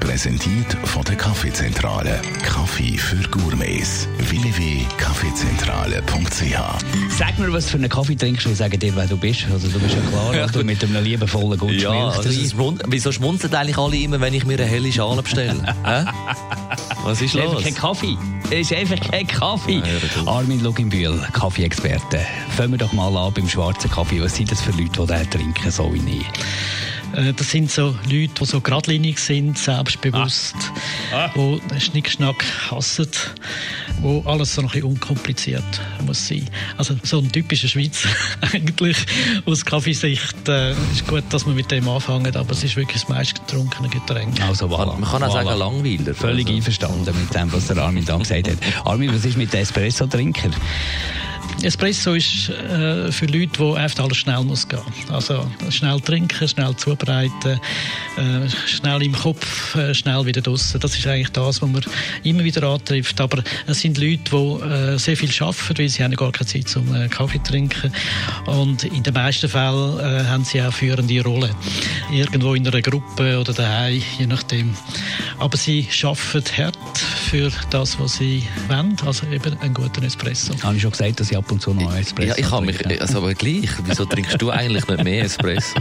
Präsentiert von der Kaffeezentrale. Kaffee für Gourmets. www.kaffeezentrale.ch Sag mir, was für einen Kaffee trinkst du. Ich sage dir, wer du bist. Also, du bist ja klar, dass du mit einem liebevollen guten Ja, Milch also drin. es schmun- wieso schmunzeln eigentlich alle immer, wenn ich mir eine helle Schale bestelle? Was ist Es ist einfach los? kein Kaffee. Es ist einfach kein Kaffee. Ja, ja. Armin Luginbühl, Kaffee-Experte. Fangen wir doch mal an beim schwarzen Kaffee. Was sind das für Leute, die den trinken, so wie ich? Äh, Das sind so Leute, die so geradlinig sind, selbstbewusst, Ah. die den Schnickschnack hassen, wo alles so ein bisschen unkompliziert muss sein. Also so ein typischer Schweizer eigentlich. Aus Kaffeesicht äh, ist gut, dass wir mit dem anfangen, aber es ist wirklich das meistgetrunkene Getränk. Also, voilà. Man kann auch Voilà. sagen Langweiler. Völlig Also. einverstanden mit dem, was der Armin da gesagt hat. Armin, was ist mit den Espresso-Trinker? Espresso ist äh, für Leute, die einfach alles schnell muss gehen. Also schnell trinken, schnell zubereiten, äh, schnell im Kopf, äh, schnell wieder draussen. Das ist eigentlich das, was man immer wieder antrifft. Aber es sind Leute, die äh, sehr viel arbeiten, weil sie haben gar keine Zeit zum äh, Kaffee trinken. Und in den meisten Fällen äh, haben sie auch führende Rollen. Irgendwo in einer Gruppe oder daheim, je nachdem. Aber sie arbeiten hart für das, was sie wollen. Also eben einen guten Espresso. Habe ich schon gesagt, dass ich ab und zu noch einen Espresso Ja, ich habe mich, also aber gleich, wieso trinkst du eigentlich nicht mehr Espresso?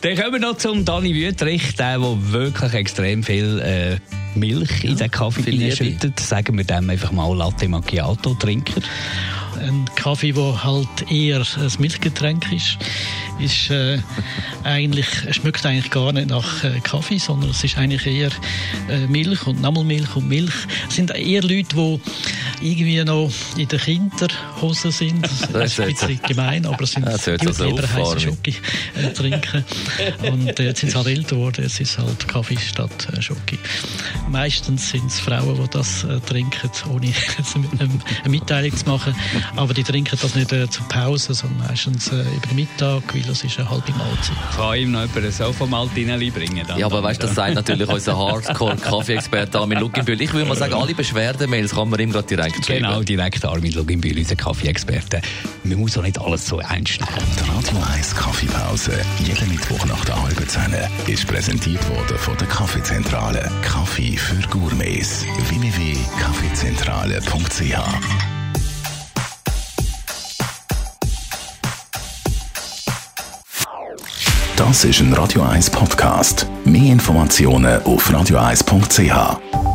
Dann kommen wir noch zum Dani Wüttrich, der, der wirklich extrem viel äh, Milch in den Kaffee Liebe. hineinschüttet. Sagen wir dem einfach mal Latte Macchiato trinken. Ein Kaffee, der halt eher ein Milchgetränk ist, ist äh, eigentlich, schmeckt eigentlich gar nicht nach äh, Kaffee, sondern es ist eigentlich eher äh, Milch und nochmal Milch und Milch. Es sind eher Leute, die irgendwie noch in der Kinderhose sind. Das ist ein bisschen gemein, aber es sind Das hört die sich so lieber heiße. Schoki äh, trinken. Und äh, jetzt sind sie halt älter geworden, jetzt ist halt Kaffee statt äh, Schoki. Meistens sind es Frauen, die das äh, trinken, ohne eine Mitteilung zu machen. Aber die trinken das nicht äh, zur Pause, sondern meistens äh, über den Mittag, weil das ist eine halbe Mahlzeit. Kann ihm noch jemand so vom Maltinelli bringen? Dann Ja, aber weißt du, das sagt natürlich unser Hardcore-Kaffee-Experte Armin Luckenbühl. Ich würde mal sagen, alle Beschwerdemails kann man ihm gerade direkt schreiben. Genau, direkt Armin Luginbühl, unser Kaffee-Experte. Man muss auch nicht alles so einstellen. Die Radio 1 Kaffeepause, jeden Mittwoch nach der halben Zehn, ist präsentiert worden von der Kaffeezentrale. Kaffee für Gourmets. www.kaffeezentrale.ch Das ist ein Radio 1 Podcast. Mehr Informationen auf radio1.ch.